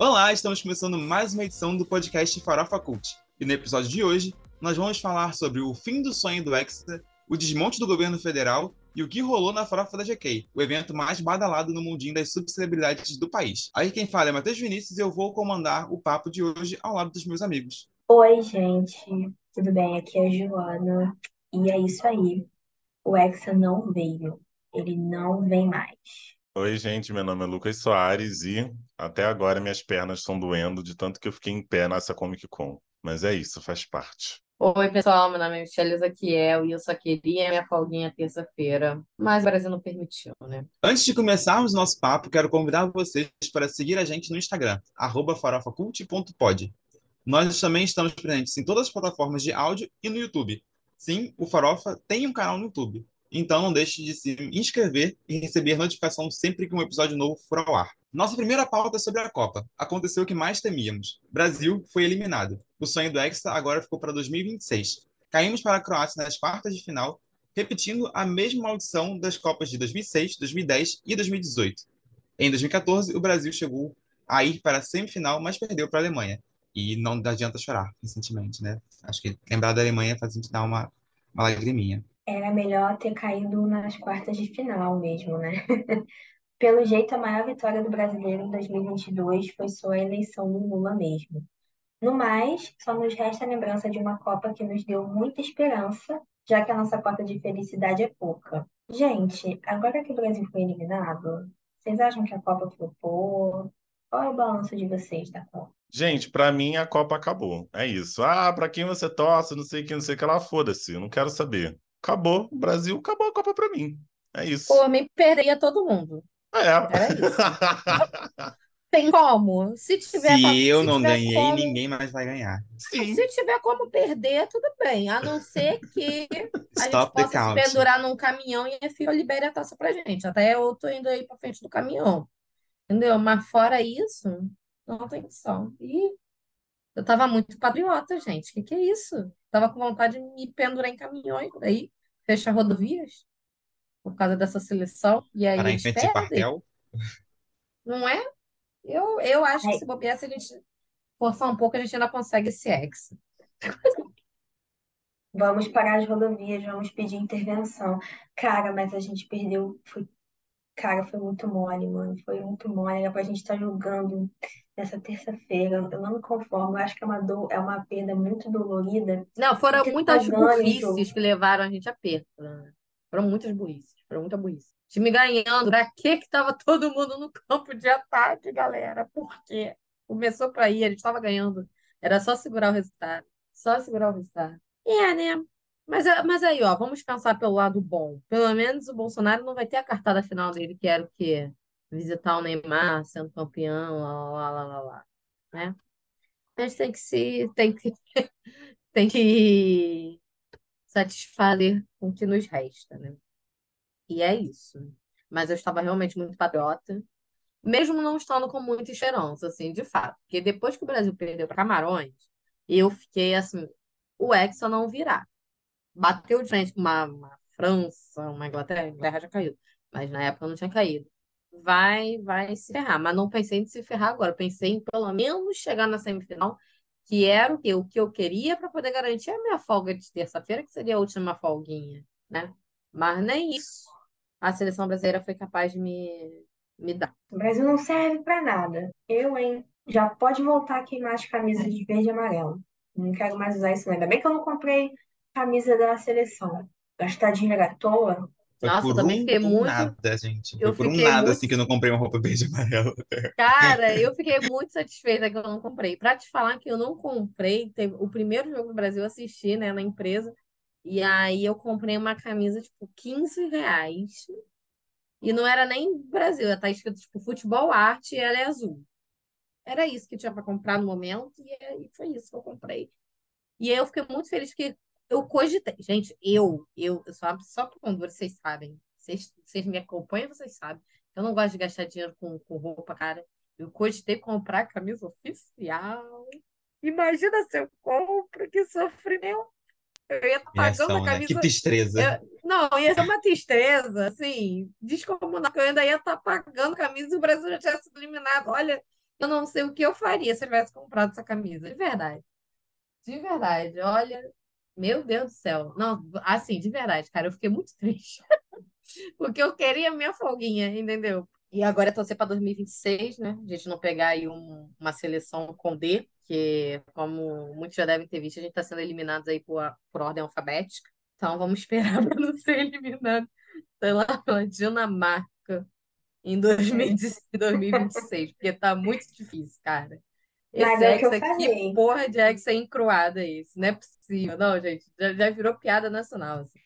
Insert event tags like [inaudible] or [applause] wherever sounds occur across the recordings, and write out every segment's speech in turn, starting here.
Olá, estamos começando mais uma edição do podcast Farofa Cult. E no episódio de hoje, nós vamos falar sobre o fim do sonho do Hexa, o desmonte do governo federal e o que rolou na Farofa da GK, o evento mais badalado no mundinho das subcelebridades do país. Aí quem fala é Matheus Vinícius e eu vou comandar o papo de hoje ao lado dos meus amigos. Oi, gente, tudo bem? Aqui é a Joana. E é isso aí. O Hexa não veio. Ele não vem mais. Oi, gente, meu nome é Lucas Soares e até agora minhas pernas estão doendo de tanto que eu fiquei em pé nessa Comic Con. Mas é isso, faz parte. Oi, pessoal, meu nome é Michelle Zaquiel e eu só queria minha folguinha terça-feira, mas o Brasil não permitiu, né? Antes de começarmos nosso papo, quero convidar vocês para seguir a gente no Instagram, arroba farofacult.pod. Nós também estamos presentes em todas as plataformas de áudio e no YouTube. Sim, o Farofa tem um canal no YouTube. Então não deixe de se inscrever e receber notificação sempre que um episódio novo for ao ar. Nossa primeira pauta é sobre a Copa. Aconteceu o que mais temíamos. Brasil foi eliminado. O sonho do Hexa agora ficou para 2026. Caímos para a Croácia nas quartas de final, repetindo a mesma maldição das Copas de 2006, 2010 e 2018. Em 2014, o Brasil chegou a ir para a semifinal, mas perdeu para a Alemanha. E não adianta chorar recentemente, né? Acho que lembrar da Alemanha faz a gente dar uma, uma lagriminha. Era melhor ter caído nas quartas de final mesmo, né? [laughs] Pelo jeito, a maior vitória do brasileiro em 2022 foi só a eleição do Lula mesmo. No mais, só nos resta a lembrança de uma Copa que nos deu muita esperança, já que a nossa cota de felicidade é pouca. Gente, agora que o Brasil foi eliminado, vocês acham que a Copa flopou? Qual é o balanço de vocês da Copa? Gente, pra mim a Copa acabou. É isso. Ah, pra quem você torce, não sei o que, não sei o que lá, foda-se. Não quero saber. Acabou. O Brasil acabou a Copa pra mim. É isso. Por mim, perderia todo mundo. É. Era isso. [laughs] Tem como? Se tiver, Se eu se não tiver ganhei, como, ninguém mais vai ganhar. Sim. se tiver como perder, tudo bem. A não ser que a gente possa se pendurar num caminhão e a FIA libere a taça pra gente. Até eu tô indo aí pra frente do caminhão. Entendeu? Mas fora isso, não tem condição. E eu tava muito patriota, gente. O que que é isso? Tava com vontade de me pendurar em caminhões aí, fechar rodovias por causa dessa seleção. E aí Parar em eles perdem, quartel. não é? Eu, eu acho que Ai, se bobear, se a gente forçar um pouco, a gente ainda consegue esse ex. Vamos parar as rodovias, vamos pedir intervenção. Cara, mas a gente perdeu. Foi, cara, foi muito mole, mano. Foi muito mole. Era pra gente estar jogando nessa terça-feira. Eu não me conformo. Eu acho que é uma dor, é uma perda muito dolorida. Não, foram Porque tá muitas jogo. burrices que levaram a gente a perda. né? Foram muitas burrices, foram muita burrice. Time ganhando, pra que que tava todo mundo no campo de ataque, galera? Por quê? Começou pra ir, a gente tava ganhando. Era só segurar o resultado. Só segurar o resultado. É, né? Mas, é- mas aí, ó, vamos pensar pelo lado bom. Pelo menos o Bolsonaro não vai ter a cartada final dele, que era o quê? Visitar o Neymar, sendo campeão, lá, lá, lá, lá, lá, né? A gente tem que se, tem que, [laughs] tem que satisfazer com o que nos resta, né? E é isso. Mas eu estava realmente muito patriota, mesmo não estando com muita esperança, assim, de fato. Porque depois que o Brasil perdeu para Camarões, eu fiquei assim, o Hexa não virá. Bateu de frente com uma, uma França, uma Inglaterra, a Inglaterra já caiu, mas na época não tinha caído. Vai, vai se ferrar, mas não pensei em se ferrar agora, pensei em pelo menos chegar na semifinal, que era o que, o que eu queria para poder garantir a minha folga de terça-feira, que seria a última folguinha, né? Mas nem isso a seleção brasileira foi capaz de me, me dar. O Brasil não serve pra nada. Eu, hein? Já pode voltar a queimar as camisas de verde e amarelo. Não quero mais usar isso. Ainda bem que eu não comprei camisa da seleção. Gastar dinheiro à toa. Foi Nossa, eu por também um, fiquei um muito. nada, gente. Eu Foi por um fiquei nada, muito. assim, que eu não comprei uma roupa verde e amarela. [laughs] Cara, eu fiquei muito satisfeita que eu não comprei. Pra te falar que eu não comprei, teve o primeiro jogo do Brasil eu assisti, né, na empresa. E aí eu comprei uma camisa, tipo, 15 reais. E não era nem Brasil, tá escrito, tipo, futebol arte e ela é azul. Era isso que tinha para comprar no momento, e aí foi isso que eu comprei. E aí eu fiquei muito feliz porque eu cogitei. Gente, eu, eu, eu sou uma só por Honduras, vocês sabem. Vocês, vocês me acompanham, vocês sabem. Eu não gosto de gastar dinheiro com, com roupa, cara. Eu cogitei comprar camisa oficial. Imagina se eu compro, que sofrimento. Eu ia estar pagando a Reação, né? Que camisa. tristeza. Eu- não, ia ser uma tristeza, assim, descomunal, eu ainda ia estar pagando a camisa e o Brasil já tinha sido eliminado. Olha, Eu não sei o que eu faria se eu tivesse comprado essa camisa, de verdade. De verdade, olha, meu Deus do céu. Não, assim, de verdade, cara, eu fiquei muito triste. [laughs] Porque eu queria minha folguinha, entendeu? E agora é torcer para 2026, né? A gente não pegar aí um- uma seleção com D, que, como muitos já devem ter visto, a gente está sendo eliminados aí por, por ordem alfabética. Então vamos [laughs] esperar para não ser eliminado pela Dinamarca em 2026, porque tá muito difícil, cara. Esse é que eu Hexa, que porra de encruada é esse? Não é possível. Não, gente, já, já virou piada nacional. assim.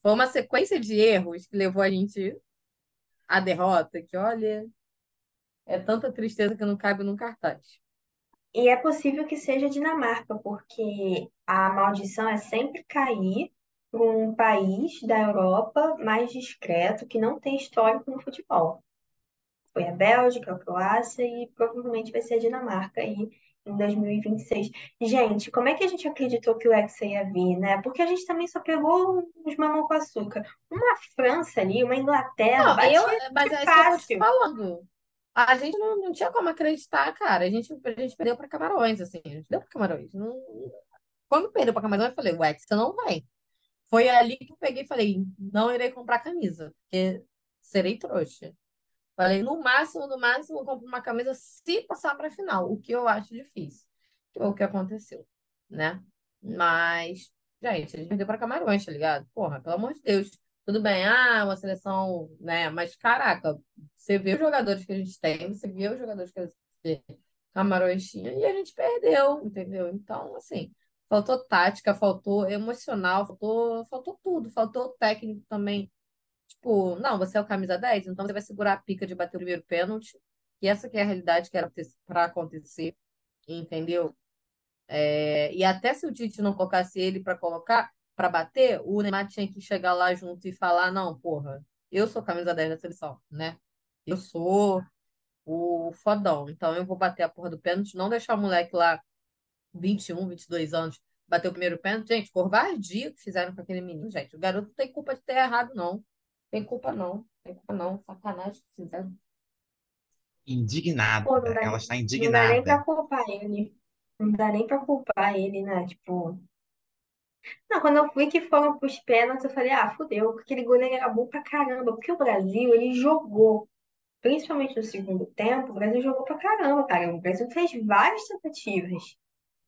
Foi uma sequência de erros que levou a gente à derrota, que olha, é tanta tristeza que não cabe num cartaz. E é possível que seja Dinamarca, porque a maldição é sempre cair para um país da Europa mais discreto, que não tem histórico no futebol. Foi a Bélgica, a Croácia e provavelmente vai ser a Dinamarca aí em 2026. Gente, como é que a gente acreditou que o Hexa ia vir, né? Porque a gente também só pegou uns mamão com açúcar. Uma França ali, uma Inglaterra, Não, eu, batia mas é isso que eu tô fácil. falando. A gente não, não tinha como acreditar, cara. A gente, a gente perdeu para Camarões, assim. A gente deu para Camarões. Não... Quando perdeu para Camarões, eu falei, o Hexa não vem. Foi ali que eu peguei e falei, não irei comprar camisa, porque serei trouxa. Falei, no máximo, no máximo, eu compro uma camisa se passar para a final, o que eu acho difícil. Que foi o que aconteceu, né? Mas, gente, a gente perdeu para Camarões, tá ligado? Porra, pelo amor de Deus. Tudo bem, ah, uma seleção, né? Mas, caraca, você vê os jogadores que a gente tem, você vê os jogadores que a Camarões tinha e a gente perdeu, entendeu? Então, assim, faltou tática, faltou emocional, faltou, faltou tudo, faltou técnico também. Tipo, não, você é o camisa 10, então você vai segurar a pica de bater o primeiro pênalti. E essa que é a realidade que era para acontecer, entendeu? É, e até se o Tite não colocasse ele para colocar, para bater, o Neymar tinha que chegar lá junto e falar: não, porra, eu sou camisa 10 da seleção, né? Eu sou o fodão, então eu vou bater a porra do pênalti, não deixar o moleque lá, 21, 22 anos, bater o primeiro pênalti. Gente, covardia que fizeram com aquele menino, gente. O garoto não tem culpa de ter errado, não. Tem culpa não, tem culpa não. Sacanagem que fizeram. Indignada. Pô, não dá, Ela está não dá nem pra indignada. culpar ele. Não dá nem pra culpar ele, né? Tipo. Não, quando eu vi que foram pros pênaltis, eu falei, ah, fudeu, aquele goleiro era bom pra caramba. Porque o Brasil, ele jogou, principalmente no segundo tempo, o Brasil jogou pra caramba, cara. O Brasil fez várias tentativas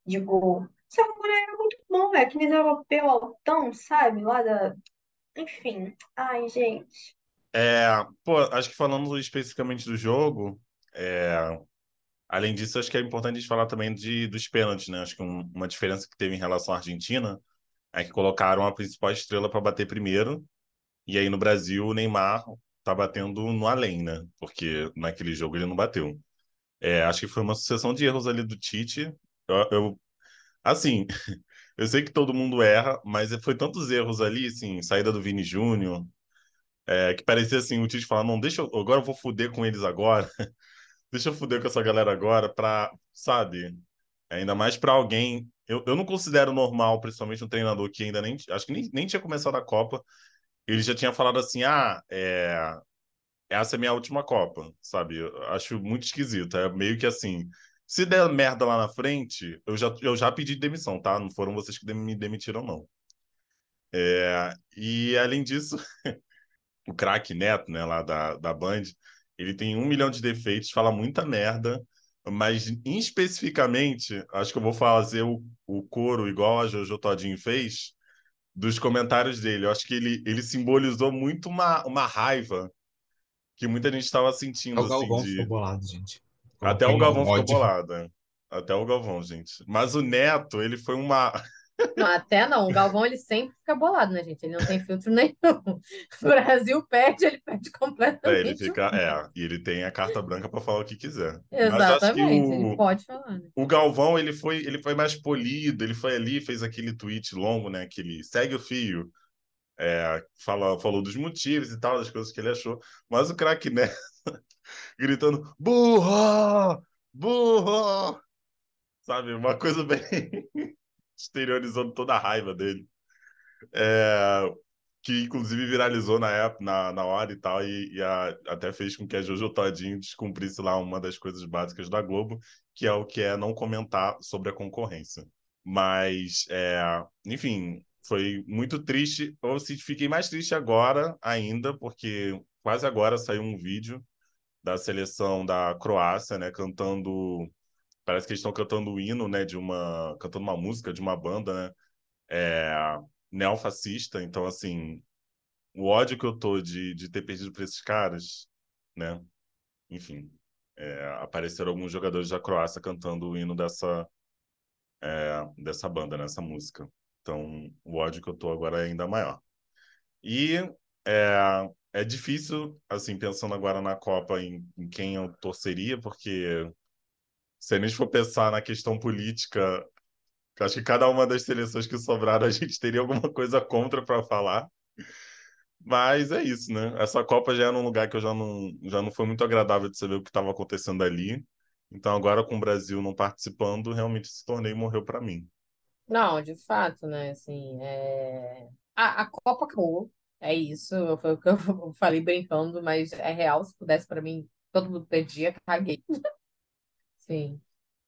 de gol. Só que o goleiro era muito bom, é aqueles europeu altão, sabe? Lá da. Enfim. Ai, gente. É, pô, acho que falando especificamente do jogo, é, além disso, acho que é importante a gente falar também de, dos pênaltis, né? Acho que um- uma diferença que teve em relação à Argentina é que colocaram a principal estrela para bater primeiro, e aí no Brasil o Neymar tá batendo no além, né? Porque naquele jogo ele não bateu. É, acho que foi uma sucessão de erros ali do Tite. Eu, eu- assim, [laughs] eu sei que todo mundo erra, mas foi tantos erros ali, assim, saída do Vini Júnior, é, que parecia assim, o Tite falando, não, deixa eu, agora eu vou fuder com eles agora, [laughs] deixa eu fuder com essa galera agora pra, sabe, ainda mais pra alguém, eu, eu não considero normal, principalmente um treinador que ainda nem, acho que nem, nem tinha começado a Copa, ele já tinha falado assim, ah, é, essa é minha última Copa, sabe, eu acho muito esquisito, é meio que assim, se der merda lá na frente, eu já, eu já pedi demissão, tá? Não foram vocês que me demitiram, não. É, e além disso, [laughs] o craque Neto, né, lá da, da Band, ele tem um milhão de defeitos, fala muita merda, mas especificamente, acho que eu vou fazer o, o coro igual a Jojo Todinho fez, dos comentários dele. Eu acho que ele, ele simbolizou muito uma, uma raiva que muita gente estava sentindo, O assim, Galvão de... ficou bolado, gente. Até o Galvão um ficou ódio. bolado, né? Até o Galvão, gente. Mas o Neto, ele foi uma... [laughs] Não, até não. O Galvão, ele sempre fica bolado, né, gente? Ele não tem filtro [laughs] nenhum. O Brasil perde, ele perde É, ele completamente. fica... o É, e ele tem a carta branca para falar o que quiser. Mas acho que Exatamente, ele o... pode falar, né? O Galvão, ele foi, ele foi mais polido, ele foi ali, fez aquele tweet longo, né? Aquele segue o fio, é, fala, falou dos motivos e tal, das coisas que ele achou. Mas o craque Neto gritando, burra! Burra! Sabe? Uma coisa bem [laughs] exteriorizando toda a raiva dele. É, que inclusive viralizou na época, na, na hora e tal, e, e a, até fez com que a Jojo Todinho descumprisse lá uma das coisas básicas da Globo, que é o que é não comentar sobre a concorrência. Mas, é, enfim, foi muito triste. Eu fiquei mais triste agora ainda, porque quase agora saiu um vídeo da seleção da Croácia, né, cantando, parece que eles estão cantando o hino, né, de uma, cantando uma música de uma banda, né, é, neofascista. Então, assim, o ódio que eu tô de, de ter perdido para esses caras, né, enfim, é, apareceram alguns jogadores da Croácia cantando o hino dessa é, dessa banda, nessa música. Então, o ódio que eu tô agora é ainda maior. E é, é difícil, assim, pensando agora na Copa, em, em quem eu torceria, porque se a gente for pensar na questão política, acho que cada uma das seleções que sobraram [laughs] a gente teria alguma coisa contra para falar. Mas é isso, né? Essa Copa já era um lugar que eu já não, já não foi muito agradável de saber o que estava acontecendo ali. Então, agora com o Brasil não participando, realmente esse torneio morreu para mim. Não, de fato, né? Assim, é... a, a Copa acabou. É isso, foi o que eu [laughs] falei brincando, mas é real. Se pudesse para mim, todo mundo perdia, [laughs] caguei. Sim.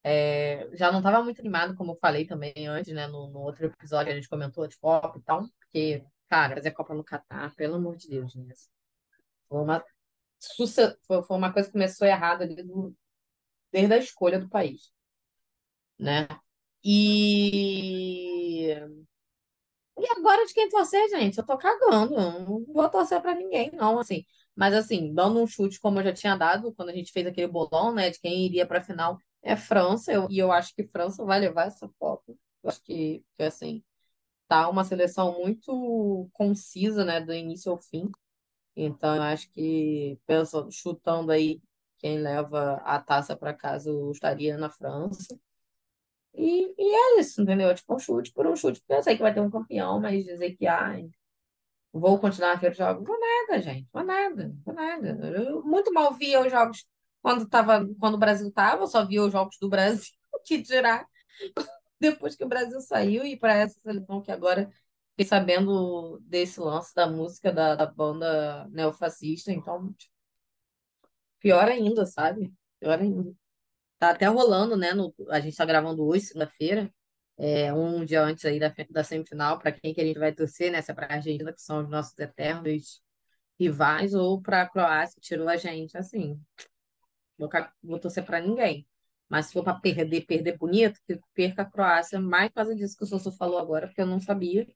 É, já não estava muito animado, como eu falei também antes, né? No, no outro episódio a gente comentou de Copa e tal, porque, cara, fazer Copa no Catar, pelo amor de Deus, né? Foi uma, foi uma coisa que começou errado ali do, desde a escolha do país, né? E e agora de quem torcer, gente? Eu tô cagando. Eu não vou torcer pra ninguém, não, assim. Mas, assim, dando um chute, como eu já tinha dado quando a gente fez aquele bolão, né, de quem iria pra final, é França. Eu, e eu acho que França vai levar essa Copa. Eu acho que, que, assim, tá uma seleção muito concisa, né, do início ao fim. Então, eu acho que, pensando, chutando aí, quem leva a taça para casa, eu estaria na França. E, e é isso, entendeu? Tipo, um chute por um chute, eu sei que vai ter um campeão, mas dizer que, ai, vou continuar a ver os jogos, vou nada, gente, vou nada, vou nada. Eu muito mal via os jogos quando, tava, quando o Brasil tava, só via os jogos do Brasil, [laughs] que dirá depois que o Brasil saiu e para essa seleção que agora fiquei sabendo desse lance da música da, da banda neofascista, então, tipo, pior ainda, sabe? Pior ainda. Tá até rolando, né? No, a gente está gravando hoje, segunda-feira, é, um dia antes aí da, da semifinal, para quem que a gente vai torcer, né? Se é para a Argentina, que são os nossos eternos rivais, ou para a Croácia, que tirou a gente, assim. Vou, vou torcer para ninguém. Mas se for para perder, perder bonito, que perca a Croácia, mais por causa disso que o Sosso falou agora, porque eu não sabia.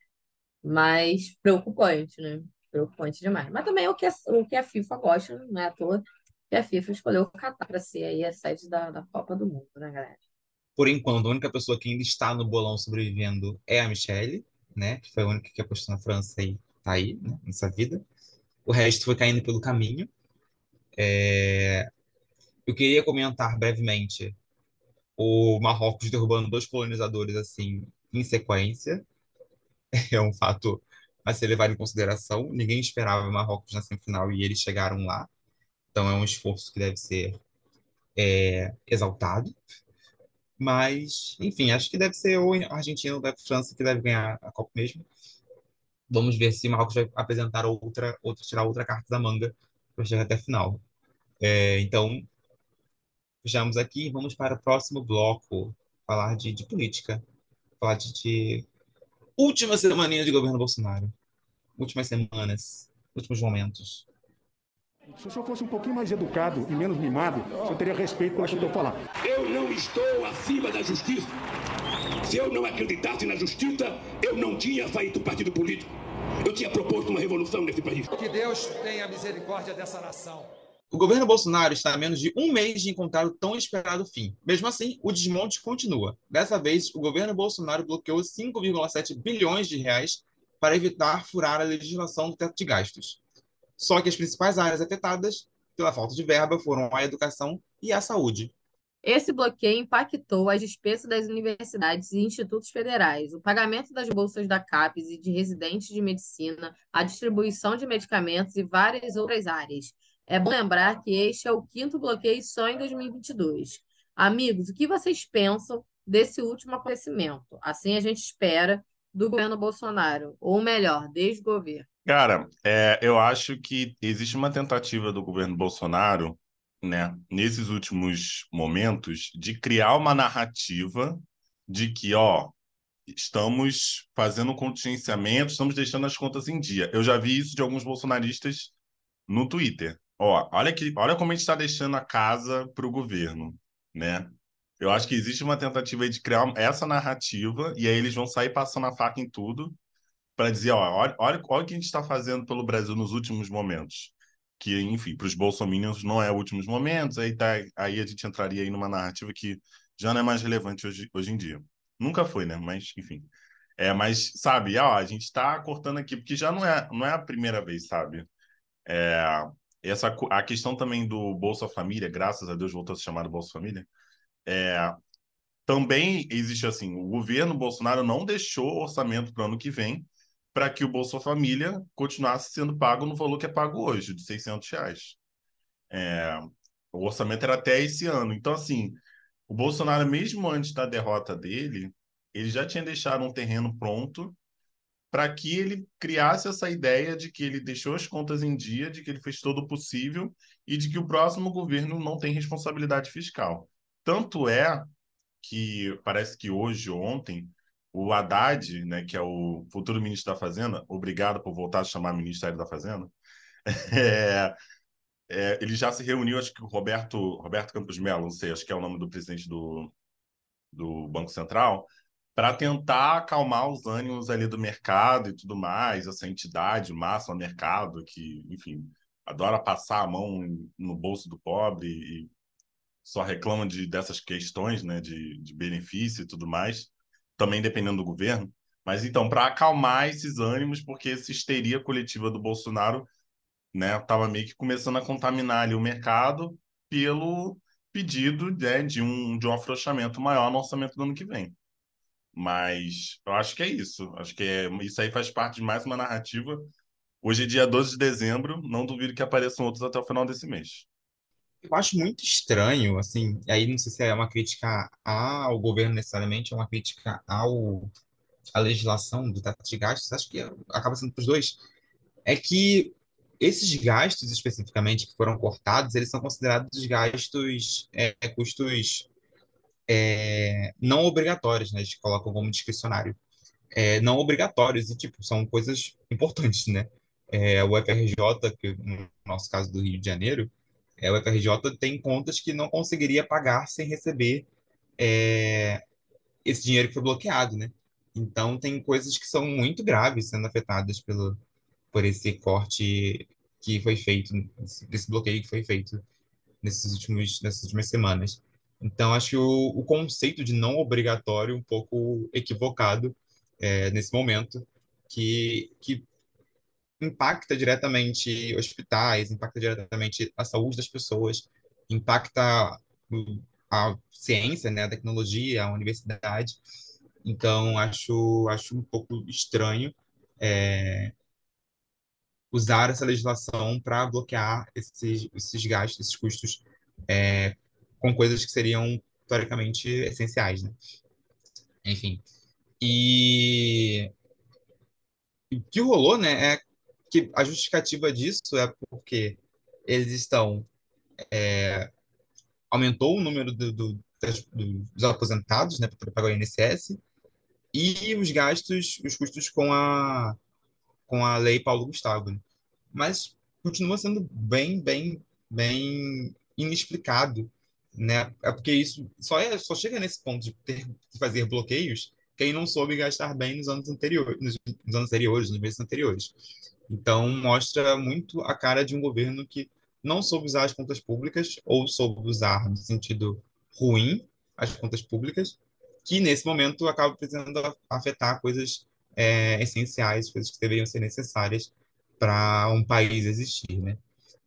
Mas preocupante, né? Preocupante demais. Mas também o que o que a FIFA gosta, não é à toa e a FIFA escolheu o Catar para ser aí a sede da, da Copa do Mundo, né, galera? Por enquanto, a única pessoa que ainda está no bolão sobrevivendo é a Michelle, né? Que foi a única que apostou na França e tá aí, né, nessa vida. O resto foi caindo pelo caminho. É... Eu queria comentar brevemente o Marrocos derrubando dois colonizadores assim em sequência. [laughs] É um fato a ser levado em consideração. Ninguém esperava Marrocos na semifinal e eles chegaram lá. Então é um esforço que deve ser é, exaltado. Mas, enfim, acho que deve ser ou a Argentina ou a França que deve ganhar a Copa mesmo. Vamos ver se Marrocos vai apresentar outra, outra tirar outra carta da manga para chegar até a final. É, então, fechamos aqui vamos para o próximo bloco, falar de, de política, falar de, de última semana de governo Bolsonaro, últimas semanas, últimos momentos. Se o senhor fosse um pouquinho mais educado e menos mimado, o senhor teria respeito pelo que eu estou falando. Eu não estou acima da justiça. Se eu não acreditasse na justiça, eu não tinha feito partido político. Eu tinha proposto uma revolução nesse país. Que Deus tenha misericórdia dessa nação. O governo Bolsonaro está a menos de um mês de encontrar o tão esperado fim. Mesmo assim, o desmonte continua. Dessa vez, o governo Bolsonaro bloqueou 5,7 bilhões de reais para evitar furar a legislação do teto de gastos. Só que as principais áreas afetadas pela falta de verba foram a educação e a saúde. Esse bloqueio impactou as despesas das universidades e institutos federais, o pagamento das bolsas da CAPES e de residentes de medicina, a distribuição de medicamentos e várias outras áreas. É bom lembrar que este é o quinto bloqueio só em 2022. Amigos, o que vocês pensam desse último acontecimento? Assim a gente espera do governo Bolsonaro, ou melhor, desde o governo. Cara, é, eu acho que existe uma tentativa do governo Bolsonaro, né, nesses últimos momentos, de criar uma narrativa de que, ó, estamos fazendo um contingenciamento, estamos deixando as contas em dia. Eu já vi isso de alguns bolsonaristas no Twitter. Ó, olha que, olha como a gente está deixando a casa para o governo, né? Eu acho que existe uma tentativa de criar essa narrativa e aí eles vão sair passando a faca em tudo para dizer, ó, olha, olha, olha o que a gente está fazendo pelo Brasil nos últimos momentos. Que, enfim, para os bolsominions não é últimos momentos, aí, tá, aí a gente entraria aí numa narrativa que já não é mais relevante hoje, hoje em dia. Nunca foi, né? Mas, enfim. É, mas, sabe, ó, a gente está cortando aqui, porque já não é, não é a primeira vez, sabe? É, essa, a questão também do Bolsa Família, graças a Deus voltou a se chamar Bolsa Família, é, também existe assim, o governo Bolsonaro não deixou orçamento para o ano que vem para que o Bolsa Família continuasse sendo pago no valor que é pago hoje, de 600 reais. É, o orçamento era até esse ano. Então, assim, o Bolsonaro, mesmo antes da derrota dele, ele já tinha deixado um terreno pronto para que ele criasse essa ideia de que ele deixou as contas em dia, de que ele fez todo o possível e de que o próximo governo não tem responsabilidade fiscal. Tanto é que parece que hoje, ontem, o Haddad, né, que é o futuro ministro da Fazenda, obrigado por voltar a chamar Ministério da Fazenda, [laughs] é, é, ele já se reuniu, acho que o Roberto, Roberto Campos Melo, não sei, acho que é o nome do presidente do, do Banco Central, para tentar acalmar os ânimos ali do mercado e tudo mais, essa entidade máxima mercado que, enfim, adora passar a mão no bolso do pobre e só reclama de, dessas questões, né, de, de benefício e tudo mais, também dependendo do governo. Mas então, para acalmar esses ânimos, porque essa histeria coletiva do Bolsonaro né, meio que começando a contaminar ali o mercado pelo pedido né, de, um, de um afrouxamento maior no orçamento do ano que vem. Mas eu acho que é isso. Acho que é, isso aí faz parte de mais uma narrativa. Hoje é dia 12 de dezembro, não duvido que apareçam outros até o final desse mês. Eu acho muito estranho, assim, aí não sei se é uma crítica ao governo necessariamente, é uma crítica ao, à legislação do teto de gastos, acho que acaba sendo para os dois, é que esses gastos especificamente que foram cortados, eles são considerados gastos, é, custos é, não obrigatórios, né? Eles colocam como discricionário. É, não obrigatórios e, tipo, são coisas importantes, né? É, o FRJ, que no nosso caso do Rio de Janeiro, é, o FRJ tem contas que não conseguiria pagar sem receber é, esse dinheiro que foi bloqueado, né? Então, tem coisas que são muito graves sendo afetadas pelo, por esse corte que foi feito, esse bloqueio que foi feito nesses últimos, nessas últimas semanas. Então, acho o, o conceito de não obrigatório um pouco equivocado é, nesse momento, que, que impacta diretamente hospitais, impacta diretamente a saúde das pessoas, impacta a ciência, né, a tecnologia, a universidade. Então, acho, acho um pouco estranho é, usar essa legislação para bloquear esses, esses gastos, esses custos é, com coisas que seriam, teoricamente, essenciais, né? Enfim. E o que rolou, né, é que a justificativa disso é porque eles estão é, aumentou o número do, do, das, dos aposentados, né, para pagar o INSS e os gastos, os custos com a com a lei Paulo Gustavo. Mas continua sendo bem, bem, bem inexplicado, né? É porque isso só, é, só chega nesse ponto de ter de fazer bloqueios quem não soube gastar bem nos anos anteriores, nos anos anteriores, nos meses anteriores. Então mostra muito a cara de um governo que não soube usar as contas públicas ou soube usar no sentido ruim as contas públicas, que nesse momento acaba precisando afetar coisas é, essenciais, coisas que deveriam ser necessárias para um país existir, né?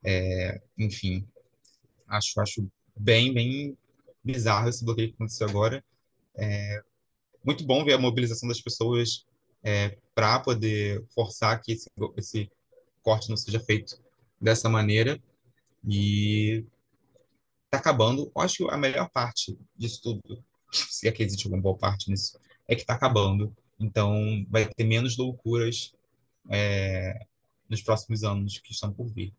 É, enfim, acho, acho bem, bem bizarro esse bloqueio que aconteceu agora. É muito bom ver a mobilização das pessoas é, para poder forçar que esse, esse corte não seja feito dessa maneira. E está acabando. Acho que a melhor parte disso tudo, se é que existe alguma boa parte nisso, é que está acabando. Então, vai ter menos loucuras é, nos próximos anos que estão por vir.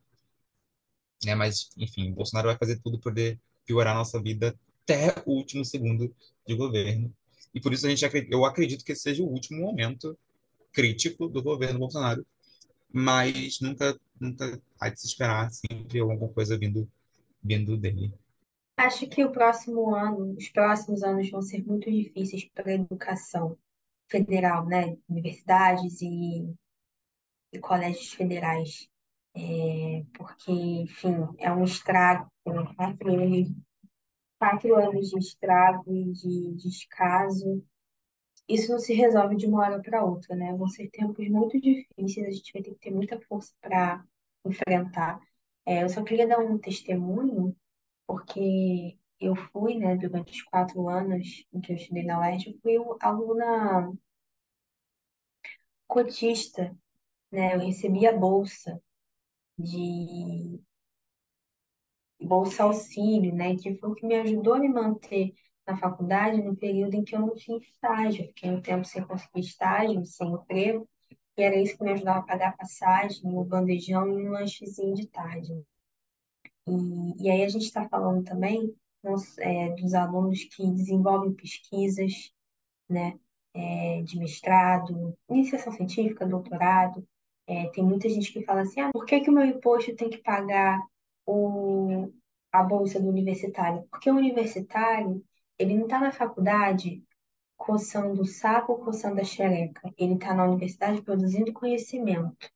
Né? Mas, enfim, Bolsonaro vai fazer tudo para poder piorar a nossa vida até o último segundo de governo. E por isso a gente eu acredito que seja o último momento crítico do governo Bolsonaro, mas nunca nunca há de se esperar sempre alguma coisa vindo vindo dele. Acho que o próximo ano, os próximos anos vão ser muito difíceis para a educação federal, né? Universidades e, e colégios federais. É, porque, enfim, é um estrago, quatro anos, quatro anos de estrago e de descaso. Isso não se resolve de uma hora para outra, né? Vão ser tempos muito difíceis, a gente vai ter que ter muita força para enfrentar. É, eu só queria dar um testemunho porque eu fui, né, durante os quatro anos em que eu estudei na UERJ, eu fui aluna cotista, né, eu recebi a bolsa de bolsa auxílio, né, que foi o que me ajudou a me manter na faculdade no período em que eu não tinha estágio, fiquei um tempo sem conseguir estágio, sem emprego, e era isso que me ajudava a pagar a passagem, o bandejão e um lanchezinho de tarde. E, e aí a gente está falando também nos, é, dos alunos que desenvolvem pesquisas, né, é, de mestrado, iniciação científica, doutorado. É, tem muita gente que fala assim, ah, por que que o meu imposto tem que pagar o, a bolsa do universitário? Porque o universitário, ele não está na faculdade coçando o saco, coçando a xereca. Ele está na universidade produzindo conhecimento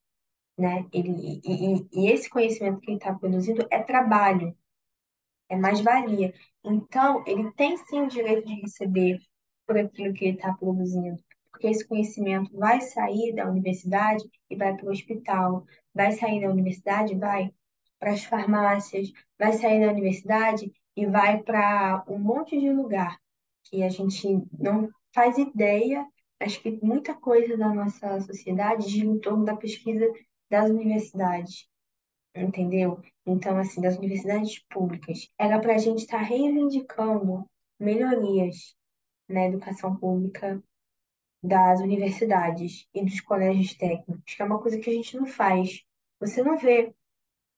né? Ele, e, e esse conhecimento que ele está produzindo é trabalho, é mais-valia. Então, ele tem sim o direito de receber por aquilo que ele está produzindo, porque esse conhecimento vai sair da universidade e vai para o hospital, vai sair da universidade e vai para as farmácias, vai sair da universidade e vai para um monte de lugar que a gente não faz ideia. Acho que muita coisa da nossa sociedade gira em torno da pesquisa das universidades, entendeu? Então, assim, das universidades públicas. Era para a gente estar tá reivindicando melhorias na educação pública das universidades e dos colégios técnicos, que é uma coisa que a gente não faz. Você não vê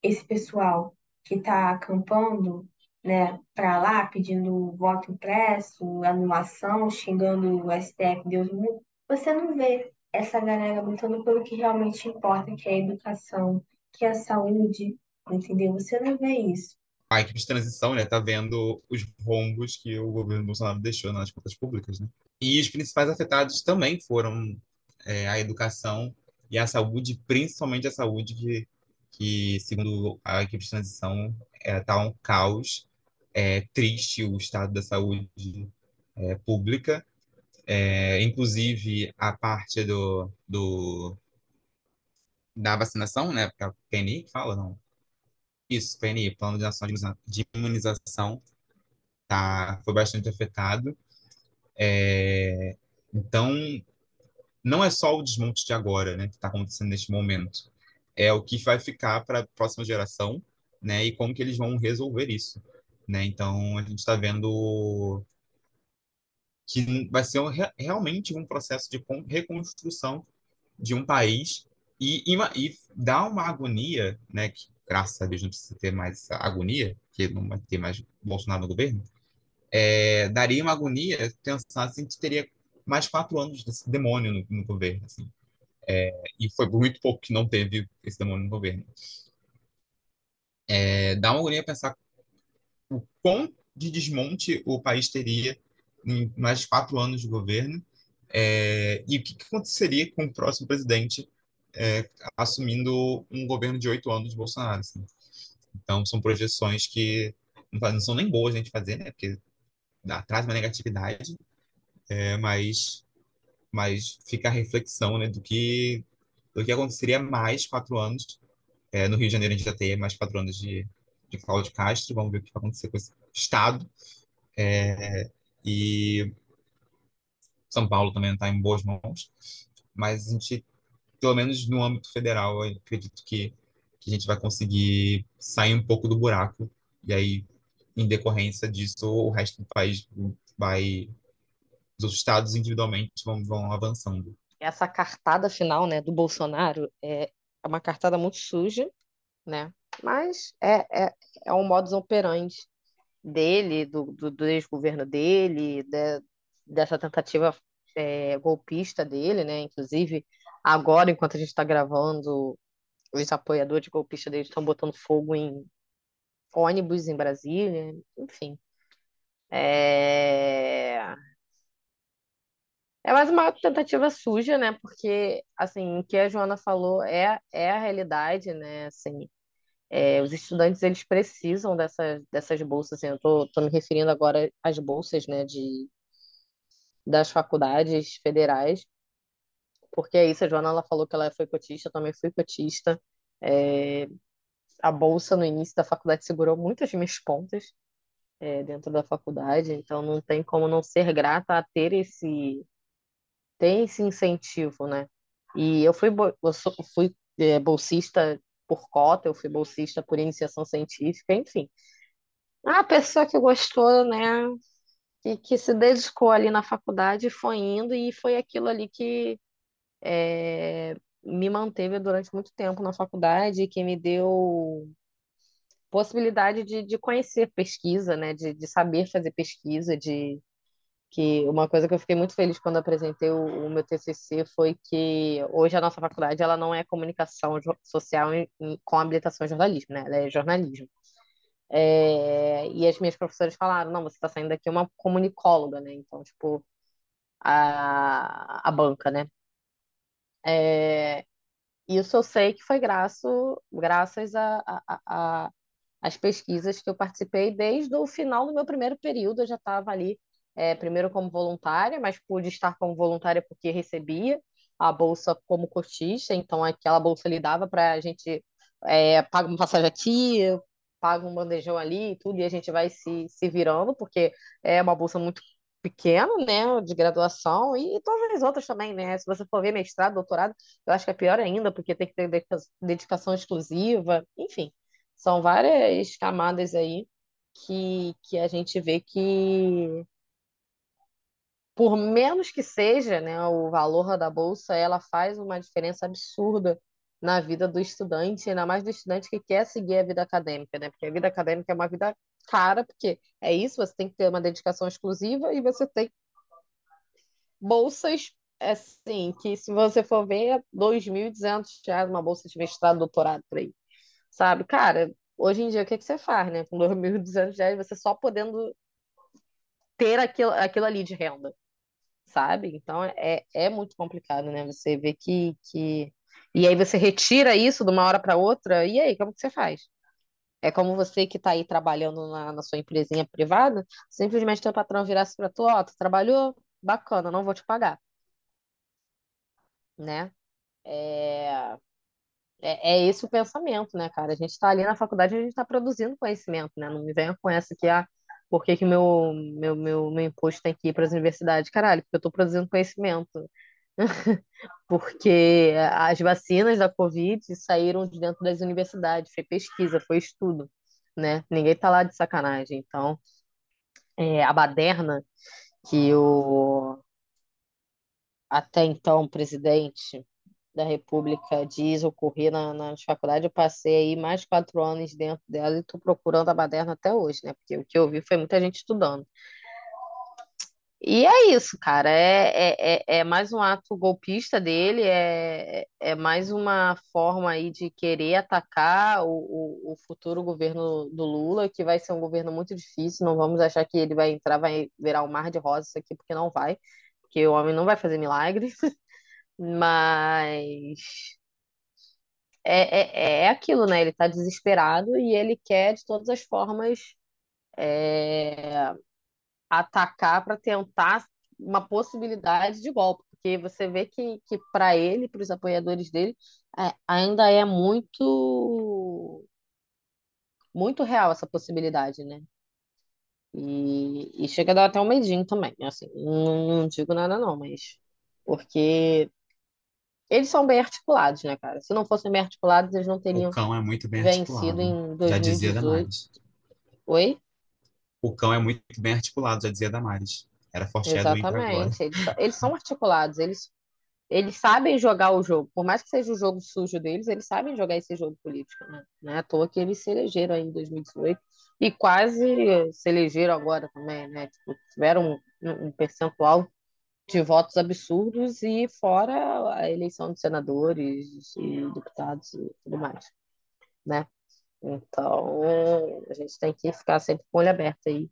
esse pessoal que está acampando né, para lá, pedindo voto impresso, anulação, xingando o STF, Deus mundo, você não vê essa galera lutando pelo que realmente importa, que é a educação, que é a saúde, entendeu? Você não vê isso. A equipe de transição, né, tá vendo os rombos que o governo Bolsonaro deixou nas contas públicas, né? E os principais afetados também foram é, a educação e a saúde, principalmente a saúde, que, que segundo a equipe de transição, é, tá um caos, é triste o estado da saúde é, pública, é, inclusive a parte do, do da vacinação, né? Porque é a PNI fala, não? Isso, PNI, Plano de Ação de Imunização, tá, foi bastante afetado. É, então, não é só o desmonte de agora, né, que está acontecendo neste momento. É o que vai ficar para a próxima geração, né, e como que eles vão resolver isso, né? Então, a gente está vendo que vai ser um, realmente um processo de reconstrução de um país e, e, e dá uma agonia, né, que graças a Deus não precisa ter mais essa agonia, que não vai ter mais Bolsonaro no governo, é, daria uma agonia pensar assim, que teria mais quatro anos desse demônio no, no governo, assim. É, e foi muito pouco que não teve esse demônio no governo. É, dá uma agonia pensar o quão de desmonte o país teria em mais quatro anos de governo, é, e o que, que, aconteceria com o próximo presidente é, assumindo um governo de oito anos de Bolsonaro. Assim. Então, são projeções que não, são nem boas a gente fazer, né? Porque traz uma negatividade, é, mas, mas fica a reflexão né, do, que, do que aconteceria mais quatro anos. É, no Rio de Janeiro, a gente já tem mais quatro anos de, de Cláudio Castro, vamos ver o que vai acontecer com esse Estado. É, e São Paulo também está em boas mãos, mas a gente, pelo menos no âmbito federal, acredito que, que a gente vai conseguir sair um pouco do buraco, e aí, em decorrência disso, o resto do país vai. Os estados individualmente vão, vão avançando. Essa cartada final né, do Bolsonaro é, é uma cartada muito suja, né? Mas é, é, é um modus operandi dele, do, do, do ex-governo dele, de- dessa tentativa é, golpista dele, né? Inclusive, agora, enquanto a gente está gravando, os apoiadores golpistas dele estão botando fogo em ônibus em Brasília, enfim. É... É mais uma tentativa suja, né? Porque, assim, o que a Joana falou é, é a realidade, né? Assim, é, os estudantes, eles precisam dessas, dessas bolsas, assim, eu tô, tô me referindo agora às bolsas, né, de, das faculdades federais, porque é isso, a Joana, ela falou que ela foi cotista, eu também fui cotista, É, a bolsa no início da faculdade segurou muitas minhas pontas, é, dentro da faculdade, então não tem como não ser grata a ter esse tem esse incentivo, né? E eu fui, eu sou- fui é, bolsista por cota, eu fui bolsista por iniciação científica, enfim. A pessoa que gostou, né, que, que se dedicou ali na faculdade, foi indo e foi aquilo ali que é, me manteve durante muito tempo na faculdade, que me deu possibilidade de, de conhecer pesquisa, né, de, de saber fazer pesquisa, de que uma coisa que eu fiquei muito feliz quando apresentei o, o meu TCC foi que hoje a nossa faculdade ela não é comunicação social em- em- com habilitação em jornalismo, né? Ela é jornalismo. É, e as minhas professoras falaram, não, você está saindo daqui uma comunicóloga, né? Então, tipo, a, a banca, né? É, isso eu sei que foi graças, graças a, a, a, as pesquisas que eu participei desde o final do meu primeiro período, eu já estava ali, é, primeiro como voluntária, mas pude estar como voluntária porque recebia a bolsa como cotista, então aquela bolsa ali dava para a gente é, paga uma passagem aqui, paga um bandejão ali e tudo, e a gente vai se, se virando, porque é uma bolsa muito pequena, né, de graduação, e, e todas as outras também, né, se você for ver mestrado, doutorado, eu acho que é pior ainda, porque tem que ter dedica- dedicação exclusiva, enfim. São várias camadas aí que, que a gente vê que, por menos que seja, né, o valor da bolsa, ela faz uma diferença absurda na vida do estudante, ainda mais do estudante que quer seguir a vida acadêmica, né? Porque a vida acadêmica é uma vida cara, porque é isso, você tem que ter uma dedicação exclusiva e você tem bolsas, assim, que se você for ver, é 2.200 reais uma bolsa de mestrado, doutorado por aí sabe? Cara, hoje em dia, o que que você faz, né? Com 2.200 reais, você só podendo ter aquilo, aquilo ali de renda, sabe? Então, é, é muito complicado, né? Você vê que, que... E aí você retira isso de uma hora para outra, e aí, como que você faz? É como você que está aí trabalhando na, na sua empresinha privada, simplesmente teu patrão virasse para tu, ó, tu trabalhou, bacana, não vou te pagar, né? É, É, é esse o pensamento, né, cara? A gente está ali na faculdade, a gente está produzindo conhecimento, né? Não me venha com essa que, ah, por que que meu, meu, meu, meu imposto tem que ir para as universidades? Caralho, porque eu estou produzindo conhecimento. [laughs] Porque as vacinas da Covid saíram de dentro das universidades, foi pesquisa, foi estudo, né? Ninguém tá lá de sacanagem. Então, é, a baderna que o até então presidente da República diz ocorrer na, nas faculdades, eu passei aí mais quatro anos dentro dela e estou procurando a baderna até hoje, né? Porque o que eu vi foi muita gente estudando. E é isso, cara. É, é, é, é mais um ato golpista dele, é, é mais uma forma aí de querer atacar o, o, o futuro governo do Lula, que vai ser um governo muito difícil. Não vamos achar que ele vai entrar, vai virar um mar de rosas aqui, porque não vai, porque o homem não vai fazer milagre. [laughs] Mas é, é, é aquilo, né? Ele tá desesperado e ele quer, de todas as formas, é, atacar para tentar uma possibilidade de golpe. Porque você vê que, que para ele, para os apoiadores dele, é, ainda é muito, muito real essa possibilidade, né? E, e chega a dar até um medinho também, assim, não, não digo nada não, mas porque eles são bem articulados, né, cara? Se não fossem bem articulados, eles não O teriam cão é muito bem vencido articulado. em Já dizia 2018. Damares. Oi? O cão é muito bem articulado, já dizia Damares. Era foreshadow para agora. Exatamente. Eles, são- eles são articulados, eles, eles sabem jogar o jogo, por mais que seja o jogo sujo deles, eles sabem jogar esse jogo político, né? Não é à toa que eles se elegeram aí em 2018 e quase se elegeram agora também, né? Tipo, tiveram um, um percentual de votos absurdos e fora a eleição de senadores e deputados e tudo mais, né? Então, a gente tem que ficar sempre com o olho aberto aí,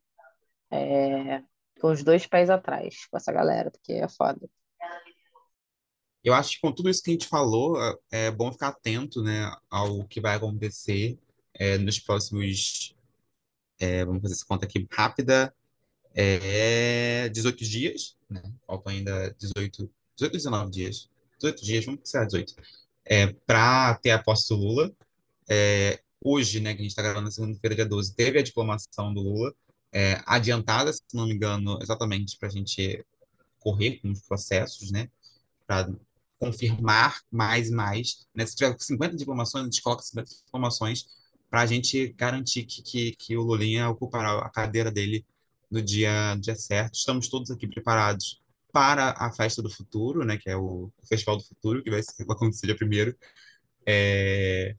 é, com os dois pés atrás, com essa galera, porque é foda. Eu acho que com tudo isso que a gente falou, é bom ficar atento, né, ao que vai acontecer é, nos próximos, é, vamos fazer essa conta aqui rápida, é 18 dias, né? Faltam ainda 18, 18, 19 dias. 18 dias, vamos ser 18. É, para ter a posse do Lula. É, hoje, né, que a gente está gravando na segunda-feira, dia 12, teve a diplomação do Lula, é, adiantada, se não me engano, exatamente para a gente correr com os processos, né? Para confirmar mais e mais. Né? Se tiver 50 diplomações, a gente coloca 50 diplomações para a gente garantir que, que, que o Lulinha ocupará a cadeira dele no dia, dia certo. Estamos todos aqui preparados para a Festa do Futuro, né, que é o Festival do Futuro, que vai, acontecer dia primeiro. É...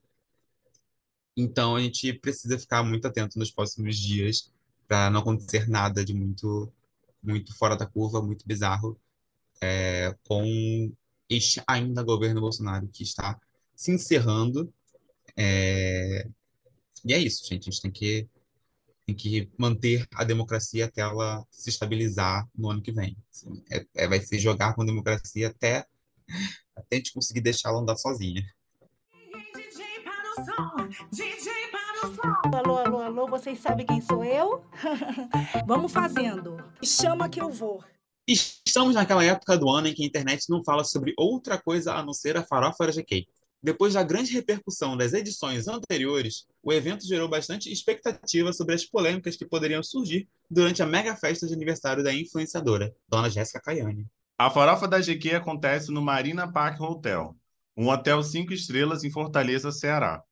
Então, a gente precisa ficar muito atento nos próximos dias para não acontecer nada de muito, muito fora da curva, muito bizarro, é, com este ainda governo Bolsonaro, que está se encerrando. É... E é isso, gente. A gente tem que tem que manter a democracia até ela se estabilizar no ano que vem. Assim, é, é, vai ser jogar com a democracia até, [laughs] até a gente conseguir deixar ela andar sozinha. Alô, alô, alô, vocês sabem quem sou eu? [laughs] Vamos fazendo. Chama que eu vou. Estamos naquela época do ano em que a internet não fala sobre outra coisa a não ser a farofa da GK. Depois da grande repercussão das edições anteriores, o evento gerou bastante expectativa sobre as polêmicas que poderiam surgir durante a mega festa de aniversário da influenciadora, Dona Jéssica Caiane. A farofa da GQ acontece no Marina Park Hotel, um hotel cinco estrelas em Fortaleza, Ceará.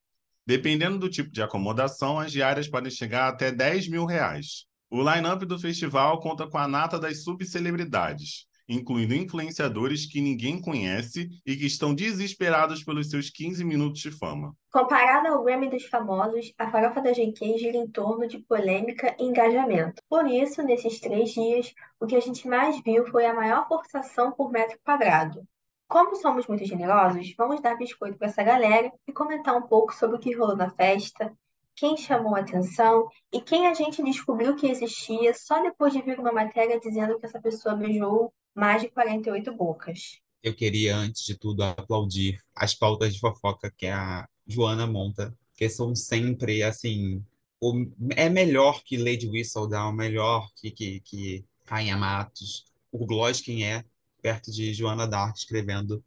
Dependendo do tipo de acomodação, as diárias podem chegar até 10 mil reais. O line-up do festival conta com a nata das subcelebridades, incluindo influenciadores que ninguém conhece e que estão desesperados pelos seus 15 minutos de fama. Comparada ao Grammy dos famosos, a farofa da GK gira em torno de polêmica e engajamento. Por isso, nesses três dias, o que a gente mais viu foi a maior forçação por metro quadrado. Como somos muito generosos, vamos dar biscoito para essa galera e comentar um pouco sobre o que rolou na festa, quem chamou a atenção e quem a gente descobriu que existia só depois de ver uma matéria dizendo que essa pessoa beijou mais de 48 bocas. Eu queria, antes de tudo, aplaudir as pautas de fofoca que a Joana monta, que são sempre, assim, o, é melhor que Lady Whistledown, melhor que, que, que Rainha Matos. O Gloss quem é, perto de Joana Dark, escrevendo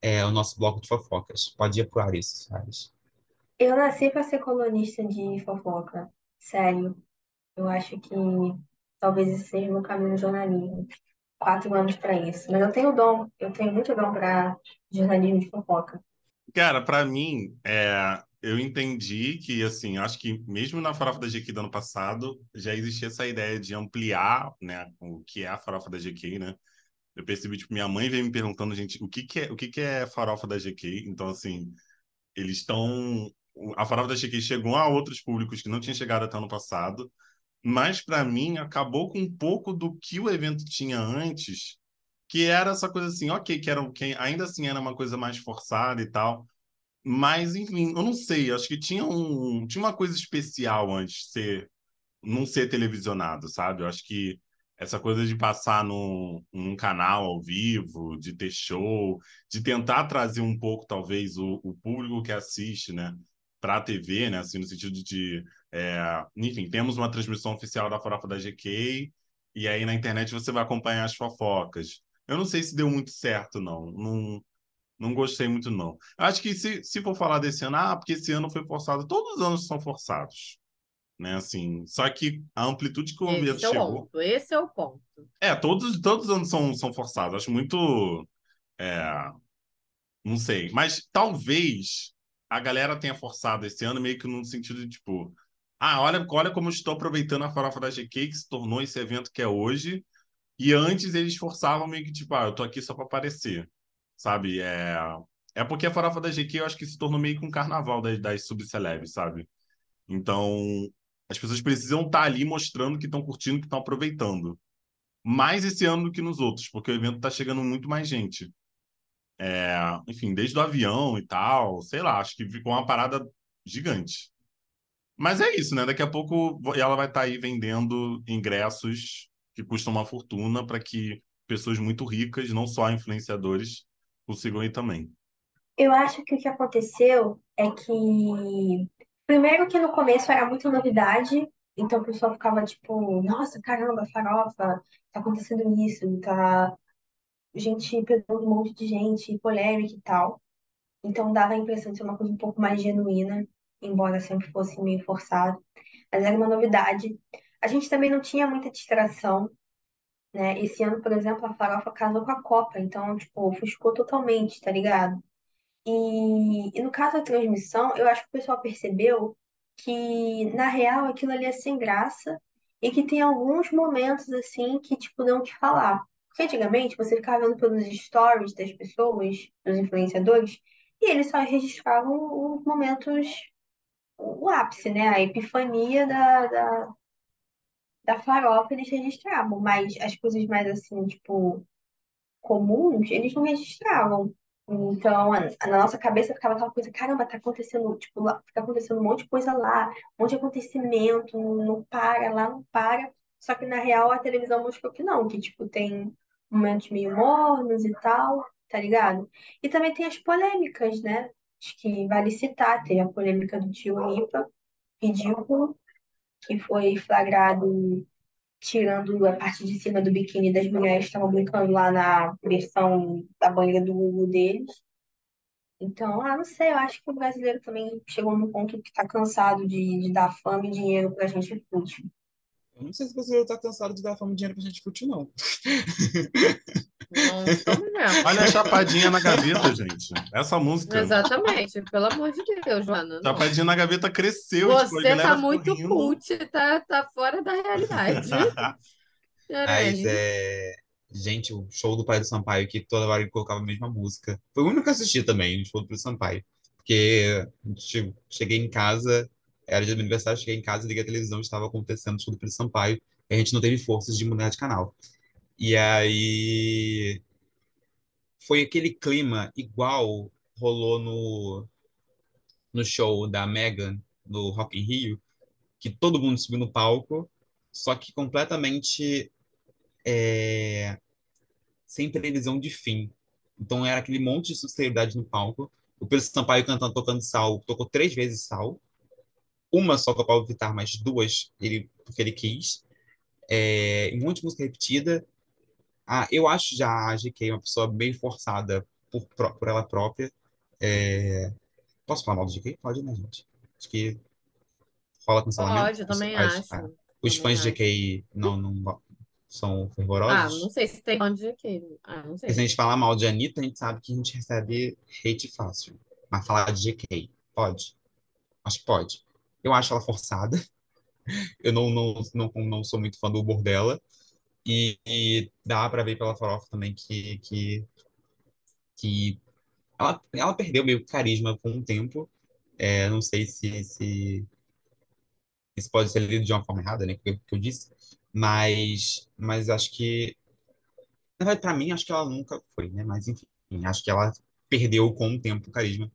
é, o nosso bloco de fofocas. Pode apurar isso, Salles. Eu nasci para ser colunista de fofoca, sério. Eu acho que talvez esse seja o meu caminho no jornalismo quatro anos para isso. Mas eu tenho dom, eu tenho muito dom para jornalismo de fofoca. Cara, para mim, é, eu entendi que, assim, acho que mesmo na farofa da GQ do ano passado, já existia essa ideia de ampliar, né, o que é a farofa da GQ, né? Eu percebi, tipo, minha mãe veio me perguntando, gente, o que que é, o que que é farofa da GQ? Então, assim, eles estão... A farofa da GQ chegou a outros públicos que não tinha chegado até ano passado, mas para mim acabou com um pouco do que o evento tinha antes, que era essa coisa assim, ok, que, era, que ainda assim era uma coisa mais forçada e tal, mas enfim, eu não sei, acho que tinha, um, tinha uma coisa especial antes de ser, não ser televisionado, sabe? Eu acho que essa coisa de passar num, num canal ao vivo, de ter show, de tentar trazer um pouco, talvez, o, o público que assiste, né? para a TV, né? Assim, no sentido de, é, enfim, temos uma transmissão oficial da farofa da GK e aí na internet você vai acompanhar as fofocas. Eu não sei se deu muito certo, não. Não, não gostei muito, não. Acho que se, se for falar desse ano, ah, porque esse ano foi forçado. Todos os anos são forçados. Né, assim, só que a amplitude que o esse é chegou. Ponto. Esse é o ponto. É, todos, todos os anos são, são forçados. Acho muito. É, não sei. Mas talvez a galera tenha forçado esse ano meio que no sentido de tipo, ah, olha, olha como estou aproveitando a farofa da GK que se tornou esse evento que é hoje. E antes eles forçavam meio que tipo, ah, eu tô aqui só para aparecer. sabe? É, é porque a farofa da GQ eu acho que se tornou meio que um carnaval das, das sabe? Então, as pessoas precisam estar ali mostrando que estão curtindo, que estão aproveitando. Mais esse ano do que nos outros, porque o evento está chegando muito mais gente. É, enfim, desde o avião e tal, sei lá, acho que ficou uma parada gigante. Mas é isso, né? Daqui a pouco ela vai estar tá aí vendendo ingressos que custam uma fortuna para que pessoas muito ricas, não só influenciadores, consigam ir também. Eu acho que o que aconteceu é que, primeiro que no começo era muita novidade, então o pessoal ficava tipo, nossa, caramba, farofa, tá acontecendo isso, tá gente pegando um monte de gente, polêmica e tal. Então dava a impressão de ser uma coisa um pouco mais genuína, embora sempre fosse meio forçado. Mas era uma novidade. A gente também não tinha muita distração, né? Esse ano, por exemplo, a Farofa casou com a Copa, então, tipo, ofuscou totalmente, tá ligado? E, e no caso da transmissão, eu acho que o pessoal percebeu que, na real, aquilo ali é sem graça e que tem alguns momentos, assim, que, tipo, dão o que falar. Porque antigamente você ficava vendo pelos stories das pessoas, dos influenciadores, e eles só registravam os momentos, o ápice, né? A epifania da, da, da farofa eles registravam, mas as coisas mais assim, tipo, comuns, eles não registravam. Então, na nossa cabeça ficava aquela coisa, caramba, tá acontecendo, tipo, lá, fica acontecendo um monte de coisa lá, um monte de acontecimento, não para, lá não para. Só que na real a televisão mostrou que não, que tipo, tem momentos meio mornos e tal, tá ligado? E também tem as polêmicas, né? Acho que vale citar, tem a polêmica do tio Lipa, ridículo, que foi flagrado tirando a parte de cima do biquíni das mulheres que estavam brincando lá na versão da banheira do Google deles. Então, ah, não sei, eu acho que o brasileiro também chegou num ponto que tá cansado de, de dar fama e dinheiro pra gente fútil. Eu não sei se o brasileiro tá cansado de dar fama e dinheiro pra gente fútil, não. Mesmo. Olha a chapadinha na gaveta, gente. Essa música. Exatamente, pelo amor de Deus, Joana. não. Chapadinha na gaveta cresceu. tipo, Você galera tá muito cult, tá, tá fora da realidade. [laughs] Mas é. Gente, o show do Pai do Sampaio, que toda hora ele colocava a mesma música. Foi o único que eu assisti também, o show do Pai do Sampaio. Porque tipo, cheguei em casa, era dia aniversário, cheguei em casa, liguei a televisão, estava acontecendo o show do Pai do Sampaio, e a gente não teve forças de mudar de canal. E aí foi aquele clima igual rolou no, no show da Megan, no Rock in Rio, que todo mundo subiu no palco, só que completamente é, sem previsão de fim. Então era aquele monte de sinceridade no palco. O Pedro Sampaio cantando, tocando sal, tocou três vezes sal. Uma só com a Pablo Vittar, mas duas ele, porque ele quis. É, um monte de música repetida. Ah, eu acho já a GK uma pessoa bem forçada por, por ela própria. É, posso falar mal do GK? Pode, né, gente? Acho que rola cancelamento. Pode, eu também As- acho. ah, os Também fãs de acho. GK não, não são Ah, fervorosos. não sei se tem onde aqui. Ah, não sei. Porque se a gente falar mal de Anitta, a gente sabe que a gente recebe hate fácil. Mas falar de GK, pode? Acho que pode. Eu acho ela forçada. [laughs] Eu não, não, não, não sou muito fã do humor dela. E, e dá pra ver pela farofa também que, que, que ela, ela perdeu meio carisma com o tempo. É, não sei se, se isso pode ser lido de uma forma errada, né? Que que eu disse. Mas, mas acho que Na verdade, pra mim, acho que ela nunca foi, né? Mas, enfim, acho que ela perdeu com o tempo o carisma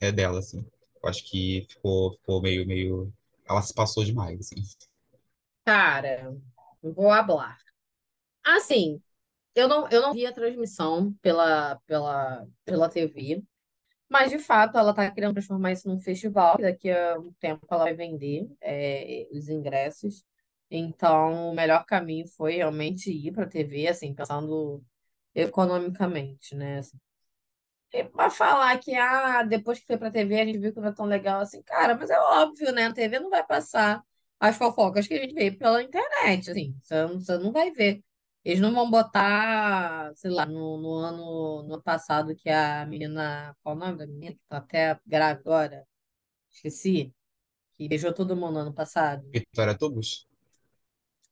é, dela, assim. Eu acho que ficou, ficou meio, meio... Ela se passou demais, assim. Cara, vou hablar. Assim, eu não, eu não vi a transmissão pela, pela, pela TV, mas de fato ela está querendo transformar isso num festival, que daqui a um tempo ela vai vender é, os ingressos. Então, o melhor caminho foi realmente ir para a TV, assim, pensando economicamente, né? E pra falar que, ah, depois que foi pra TV a gente viu que não é tão legal assim, cara, mas é óbvio, né? A TV não vai passar as fofocas que a gente vê pela internet, assim, você não, você não vai ver. Eles não vão botar, sei lá, no, no ano, no passado que a menina, qual o nome da menina que tá até grávida agora? Esqueci. Que beijou todo mundo no ano passado. Vitória Tubos?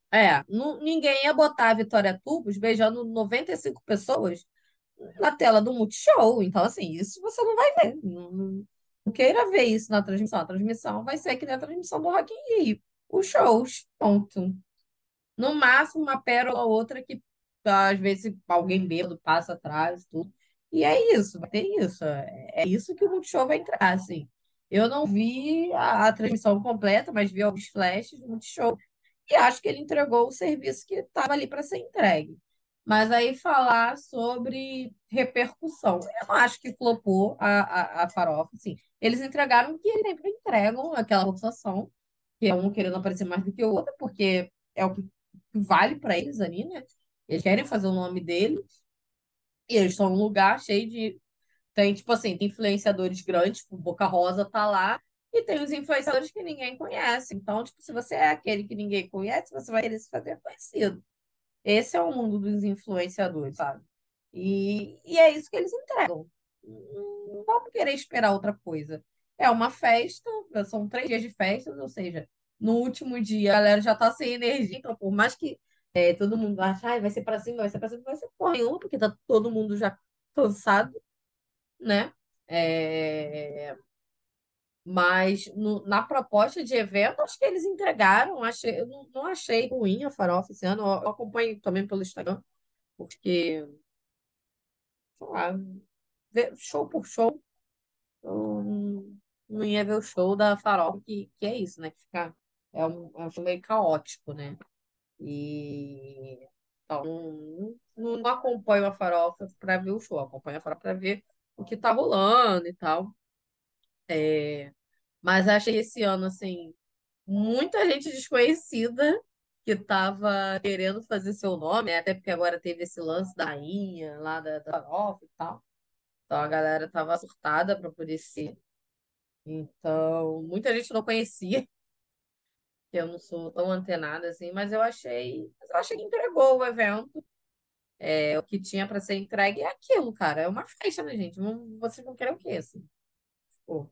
É, não, ninguém ia botar a Vitória Tubos beijando 95 pessoas na tela do Multishow. Então, assim, isso você não vai ver. Não, não, queira ver isso na transmissão. A transmissão vai ser que nem a transmissão do Rock in Rio. Os shows, ponto. No máximo, uma pérola ou outra que, às vezes, alguém bêbado passa atrás, tudo. E é isso, vai ter isso. É isso que o Multishow vai entrar, assim. Eu não vi a, a transmissão completa, mas vi alguns flashes do Multishow. E acho que ele entregou o serviço que estava ali para ser entregue. Mas aí falar sobre repercussão. Eu não acho que flopou a, a, a farofa, assim. Eles entregaram o que eles sempre entregam, aquela forçação, que é um querendo aparecer mais do que o outro, porque é o que vale para eles ali, né? Eles querem fazer o nome deles, e eles estão num lugar cheio de. Tem, tipo assim, tem influenciadores grandes, tipo, Boca Rosa tá lá, e tem os influenciadores que ninguém conhece. Então, tipo, se você é aquele que ninguém conhece, você vai querer se fazer conhecido. Esse é o mundo dos influenciadores, sabe? E, e é isso que eles entregam. Não vamos querer esperar outra coisa. É uma festa, são três dias de festas, ou seja, no último dia a galera já tá sem energia, então por mais que é, todo mundo ache, ah, vai ser para cima, vai ser para cima, vai ser porra nenhuma, porque tá todo mundo já cansado, né? É... Mas no, na proposta de evento, acho que eles entregaram. Achei, eu não, não achei ruim a farofa esse ano. Eu, eu acompanho também pelo Instagram, porque, sei lá, show por show, eu não, ia ver o show da farofa, que, que é isso, né? Que fica, é um, é um meio caótico, né? E então, não, não acompanho a farofa para ver o show, acompanho a farofa para ver o que tá rolando e tal. É, mas achei esse ano, assim, muita gente desconhecida que estava querendo fazer seu nome, né? até porque agora teve esse lance da rainha lá da, da e tal. Então a galera tava surtada para poder ser. Então, muita gente não conhecia, eu não sou tão antenada assim, mas eu achei, eu achei que entregou o evento. É, o que tinha para ser entregue é aquilo, cara. É uma festa, né, gente? Vocês vão querer o quê, assim? Pô,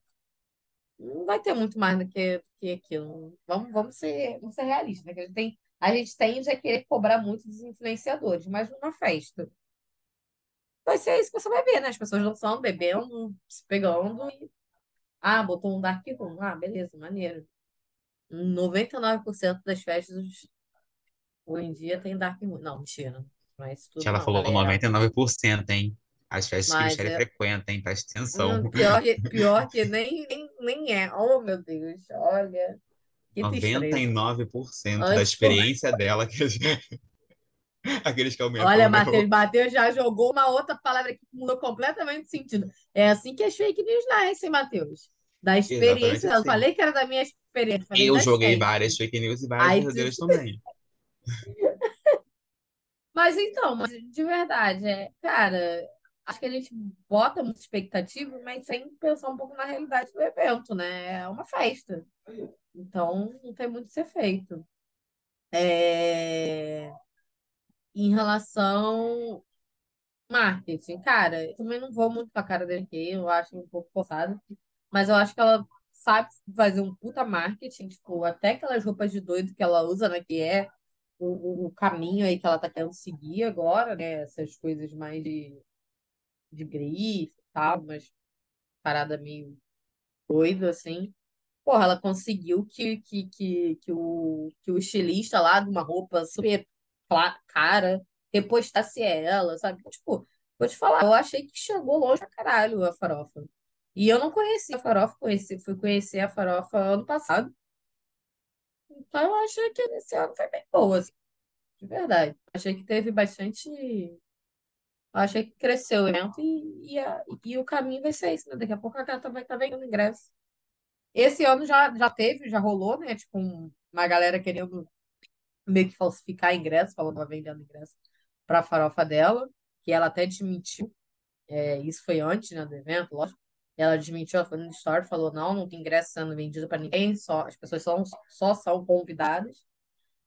não vai ter muito mais do que, do que aquilo. Vamos, vamos ser, vamos ser realistas, né? Que a gente tem, a gente tende a querer cobrar muito dos influenciadores, mas numa festa. Vai ser isso que você vai ver, né? As pessoas dançando, bebendo, se pegando e. Ah, botou um dark room. Ah, beleza, maneiro. 99% das festas hoje em dia tem dark room. Não, mentira. Mas tudo ela não, falou galera. 99%, hein? As festas que Mas Michelle é, frequenta, hein? Presta atenção. hum, [laughs] pior que, pior que nem, nem, nem é. Oh, meu Deus, olha, que tristeza. 99% da experiência dela, que [laughs] aqueles que aumentam olha, o meu. Matheus, Matheus já jogou uma outra palavra que mudou completamente de sentido. É assim que as fake news nascem, Matheus. Da experiência, eu assim. falei que era da minha experiência, falei Eu joguei fakes. várias fake news e várias Aí tu verdadeiras também. [laughs] Mas então, mas de verdade, é, cara, acho que a gente bota muita expectativa, mas sem pensar um pouco na realidade do evento, né? É uma festa. Então, não tem muito a ser feito. É, Em relação marketing, cara, eu também não vou muito com a cara dele aqui, eu acho um pouco forçado, mas eu acho que ela sabe fazer um puta marketing, tipo, até aquelas roupas de doido que ela usa, né? Que é o, o caminho aí que ela tá querendo seguir agora, né? Essas coisas mais de, de grife e tal, mas parada meio doida, assim. Porra, ela conseguiu que, que, que, que, o, que o estilista lá de uma roupa super cara repostasse ela, sabe? Tipo, vou te falar, eu achei que chegou longe pra caralho a farofa. E eu não conhecia a farofa, conheci, fui conhecer a farofa ano passado. Então eu achei que esse ano foi bem boa, assim, de verdade. Achei que teve bastante. Achei que cresceu o evento e, e, a- e o caminho vai ser esse, né? Daqui a pouco a gata vai estar vendendo ingresso. Esse ano já, já teve, já rolou, né? Tipo, um- uma galera querendo meio que falsificar ingresso, falando que estava vendendo ingresso para a farofa dela, que ela até desmentiu. É, isso foi antes, né, do evento, lógico. Ela desmentiu, ela foi no story, falou: não, não tem ingresso sendo vendido para ninguém, só, as pessoas só, só são convidadas.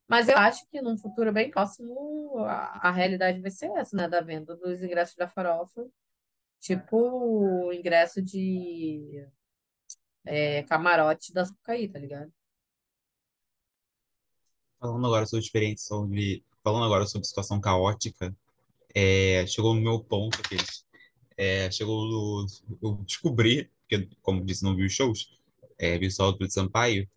Mas eu acho que num futuro bem próximo a, a realidade vai ser essa, né? Da venda dos ingressos da farofa. Tipo ingresso de é, camarote da Sapucaí, tá ligado? Falando agora sobre experiência, sobre... Falando agora sobre situação caótica, É, chegou no meu ponto, aqueles, é, chegou no, eu descobri, porque, como disse, não vi os shows, é, vi só o do Sampaio,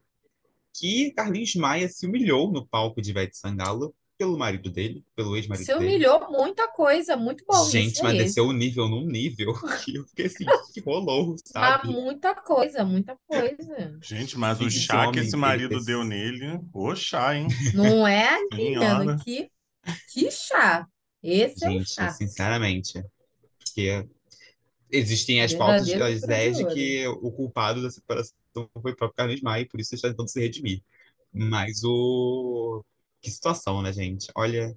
que Carlinhos Maia se humilhou no palco de Ivete Sangalo pelo marido dele, pelo ex-marido Se dele. humilhou muita coisa, muito bom Gente, mas desceu o nível num nível [laughs] que eu fiquei assim, que rolou, Mas sabe? muita coisa, muita coisa. Gente, mas o Esse chá que esse marido deu nele, ô chá, hein? Não é, [laughs] menina? Que, que chá. Esse é o Gente, chá. sinceramente, porque existem as pautas, as ideias de que o culpado da separação foi o próprio Carlos Maia, por isso está tentando se redimir. Mas o... Que situação, né, gente? Olha...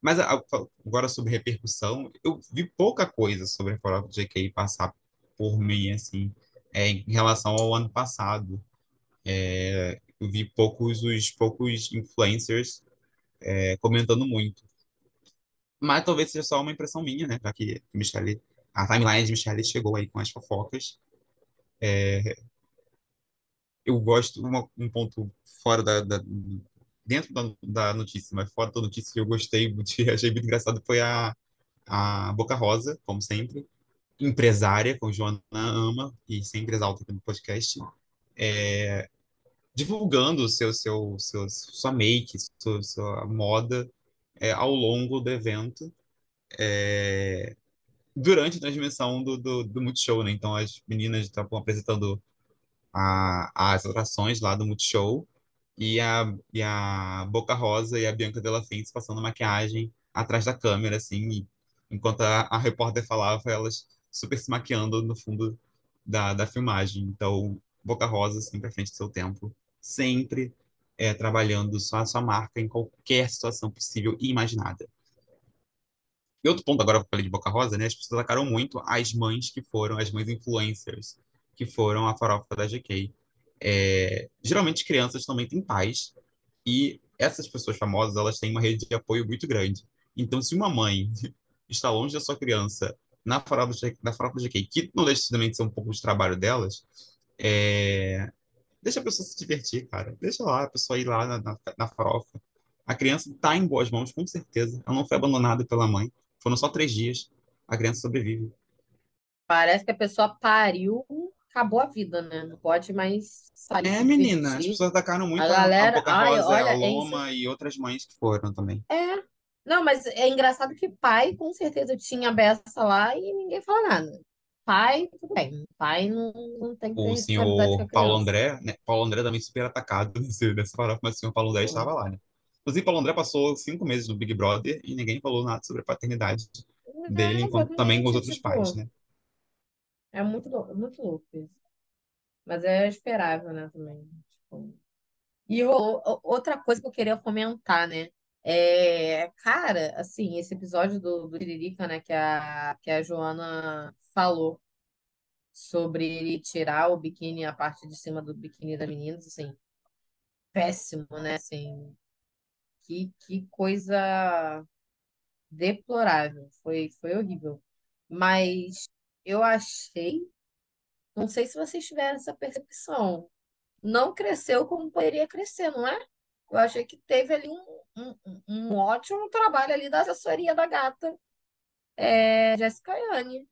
Mas a- agora sobre repercussão, eu vi pouca coisa sobre a de JK passar por mim, assim, é, em relação ao ano passado. É, eu vi poucos, os poucos influencers é, comentando muito. Mas talvez seja só uma impressão minha, né? Já que a timeline de Michelle chegou aí com as fofocas. Eu gosto, uma- um ponto fora da, da- dentro da, da notícia, mas fora da notícia que eu gostei, [laughs] muito, achei muito engraçado, foi a, a Boca Rosa, como sempre, empresária, como Joana ama, e sempre exalta aqui no podcast, é, divulgando seu, seu, seu, sua make, sua, sua moda é, ao longo do evento. é, durante a transmissão do, do, do Multishow, né? Então as meninas estavam apresentando a, as atrações lá do Multishow e a, e a Boca Rosa e a Bianca Della Fence passando maquiagem atrás da câmera, assim, enquanto a, a repórter falava, elas super se maquiando no fundo da, da filmagem. Então, Boca Rosa sempre à frente do seu tempo, sempre é, trabalhando só a sua marca em qualquer situação possível e imaginada. E outro ponto, agora que eu falei de Boca Rosa, né? As pessoas atacaram muito as mães que foram, as mães influencers, que foram a farofa da GK. É, geralmente crianças também têm pais, e essas pessoas famosas, elas têm uma rede de apoio muito grande. Então, se uma mãe [laughs] está longe da sua criança na farofa da farofa da GK, que não deixa também de ser um pouco de trabalho delas, é, deixa a pessoa se divertir, cara. Deixa lá a pessoa ir lá na, na, na farofa. A criança está em boas mãos, com certeza. Ela não foi abandonada pela mãe. Foram só três dias. A criança sobrevive. Parece que a pessoa pariu, acabou a vida, né? Não pode mais sair É, menina, as pessoas atacaram muito A a, a galera, Boca ai, olha, a é. Loma e outras mães que foram também. É. Não, mas é engraçado que pai, com certeza, tinha a beça lá e ninguém fala nada. Pai, tudo bem. Pai não, não tem que ter O a senhor Paulo. André, né? Paulo André também super atacado [laughs] nesse, nessa farofa, mas o senhor Paulo André estava lá, né? Inclusive, Paulo André passou cinco meses no Big Brother e ninguém falou nada sobre a paternidade dele, É, enquanto também com os outros pais, tipo, né? É muito, lou- muito louco isso. Mas é esperável, né, também. Tipo, E o- outra coisa que eu queria comentar, né? É, cara, assim, esse episódio do, do Tiririca, né, que a, que a Joana falou sobre ele tirar o biquíni, a parte de cima do biquíni das meninas, assim, péssimo, né? Assim, que, que coisa deplorável. Foi, foi horrível. Mas eu achei, não sei se vocês tiveram essa percepção, não cresceu como poderia crescer, não é? Eu achei que teve ali um, um, um- ótimo trabalho ali da assessoria da gata, é, Jéssica Ayane.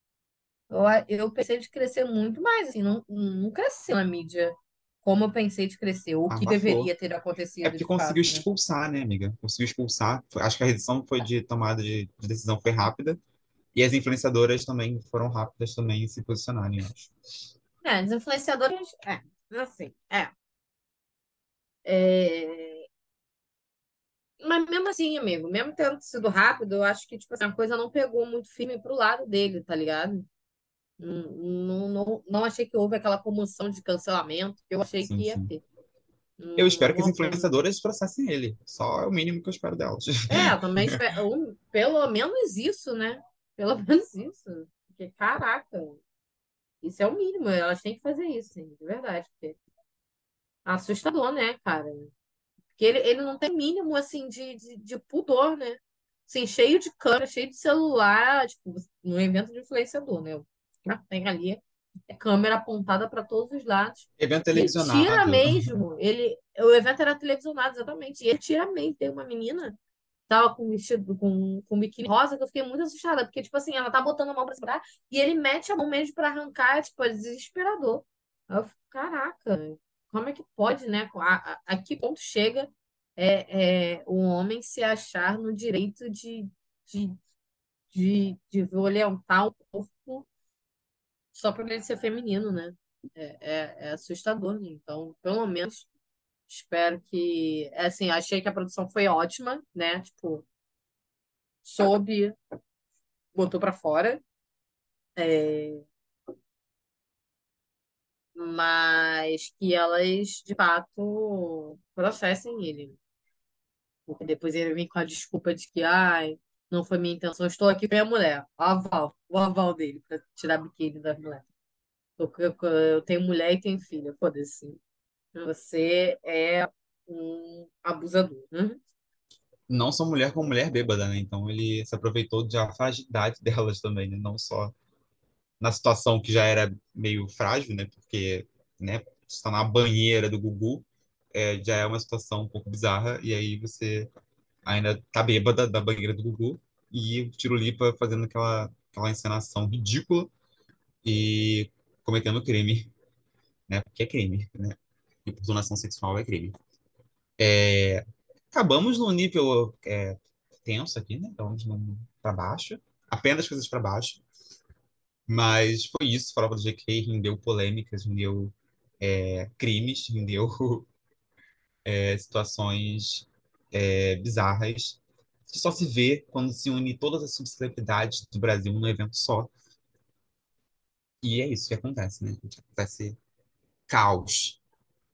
Eu, a- eu pensei de crescer muito mais, assim, não, não cresceu na mídia como eu pensei de crescer, o que Abafou. deveria ter É acontecido porque de conseguiu fato, né? expulsar, né, amiga? Conseguiu expulsar. Acho que a decisão foi de tomada de, de decisão foi rápida. E as influenciadoras também foram rápidas também em se posicionarem, eu acho. É, os influenciadores, é, assim, é. É, Mas mesmo assim, amigo, mesmo tendo sido rápido, eu acho que, tipo assim, a coisa não pegou muito firme pro lado dele, tá ligado? Não, não, não, achei que houve aquela comoção de cancelamento que eu achei Sim, que ia sim. ter. Eu espero que as influenciadoras processem ele. Só é o mínimo que eu espero delas. É, eu também [laughs] espero, pelo menos isso, né? Pelo [laughs] menos isso. Porque, caraca, isso é o mínimo, elas têm que fazer isso, sim, de verdade. Porque assustador, né, cara? Porque ele, ele não tem mínimo, assim, de, de, de pudor, né? Assim, cheio de câmera, cheio de celular, tipo, no evento de influenciador, né? Tem ali é câmera apontada para todos os lados. Evento Ele tira televisionado. mesmo, ele, o evento era televisionado, exatamente, e ele tira mesmo. Tem uma menina tava com vestido, com, com biquíni rosa, que eu fiquei muito assustada, porque, tipo assim, ela tá botando a mão pra segurar e ele mete a mão mesmo pra arrancar, tipo, é desesperador. Eu fico, caraca, como é que pode, né? A, a, a que ponto chega é, é, o homem se achar no direito de, de, de, de violentar o corpo só por ele ser feminino, né? É, é, é assustador, né? Então, pelo menos, espero que. Assim, achei que a produção foi ótima, né? Tipo, soube, botou pra fora. É, mas que elas, de fato, processem ele. Porque depois ele vem com a desculpa de que, ai, não foi minha intenção, estou aqui com a mulher. O aval, o aval dele, para tirar biquíni das mulheres. Eu, eu, eu tenho mulher e tenho filha, foda-se. Você é um abusador. Né? Não só mulher com mulher bêbada, né? Então ele se aproveitou da fragilidade delas também, né? Não só na situação que já era meio frágil, né? Porque, né? Está na banheira do Gugu, é, já é uma situação um pouco bizarra, e aí você ainda tá bêbada da banheira do Gugu, e o Tirolipa fazendo aquela, aquela encenação ridícula e cometendo crime, né? Porque é crime, né? Importunação sexual é crime. É, acabamos num nível é, tenso aqui, né? Estamos para baixo, apenas coisas para baixo. Mas foi isso, falava do GK, rendeu polêmicas, rendeu é, crimes, rendeu [laughs] é, situações é, bizarras, que só se vê quando se une todas as subcelebridades do Brasil num evento só. E é isso que acontece, né? Acontece caos,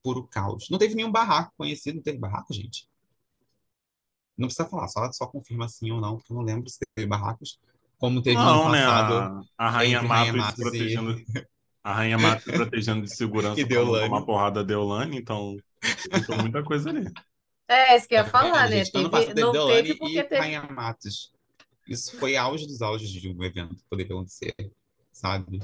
puro caos. Não teve nenhum barraco conhecido, não teve barraco, gente? Não precisa falar, só, só confirma sim ou não, porque eu não lembro se teve barracos. Como teve no Não, ano né? passado, A, [laughs] a Rainha Matos [laughs] e, protegendo, a Rainha Matos protegendo de segurança e Deolane. porrada da Deolane, então evitou muita coisa ali. É, isso que eu ia falar, né? gente? Teve, passado teve não Deolane teve e porque teve. Rainha Matos. Isso foi auge dos auges de um evento que poderia acontecer, sabe?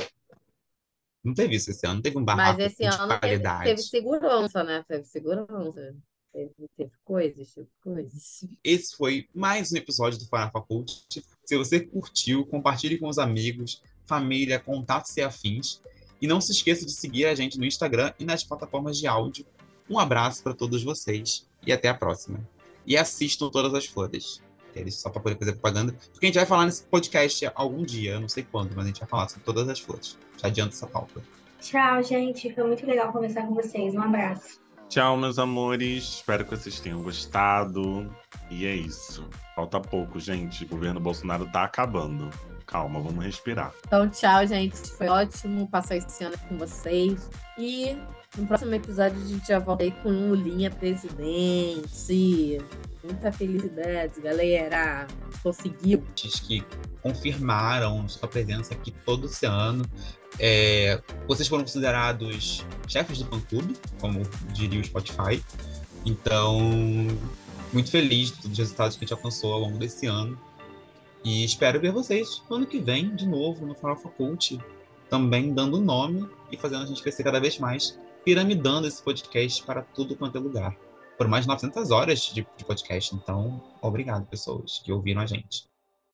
Não teve isso esse ano, não teve um Mas barraco esse de ano teve, teve qualidade. segurança, né? Teve segurança. Teve, teve coisas, teve coisas. Esse foi mais um episódio do Farofa Cult. Se você curtiu, compartilhe com os amigos, família, contatos e afins. E não se esqueça de seguir a gente no Instagram e nas plataformas de áudio. Um abraço para todos vocês e até a próxima. E assistam todas as flores. Eles só para poder fazer propaganda. Porque a gente vai falar nesse podcast algum dia, eu não sei quando, mas a gente vai falar sobre todas as flores. Já adianta essa pauta. Tchau, gente. Foi muito legal conversar com vocês. Um abraço. Tchau, meus amores. Espero que vocês tenham gostado. E é isso. Falta pouco, gente. O governo Bolsonaro tá acabando. Calma, vamos respirar. Então, tchau, gente. Foi ótimo passar esse ano com vocês. E no próximo episódio a gente já volta aí com Lulinha presidente. Muita felicidade, galera. Conseguiu. que confirmaram sua presença aqui todo esse ano. É, vocês foram considerados chefes do fã-clube, como diria o Spotify. Então, muito feliz de todos os resultados que a gente alcançou ao longo desse ano. E espero ver vocês no ano que vem, de novo, no Farofa Cult, também dando nome e fazendo a gente crescer cada vez mais, piramidando esse podcast para tudo quanto é lugar. Por mais de 900 horas de, de podcast. Então, obrigado, pessoas que ouviram a gente.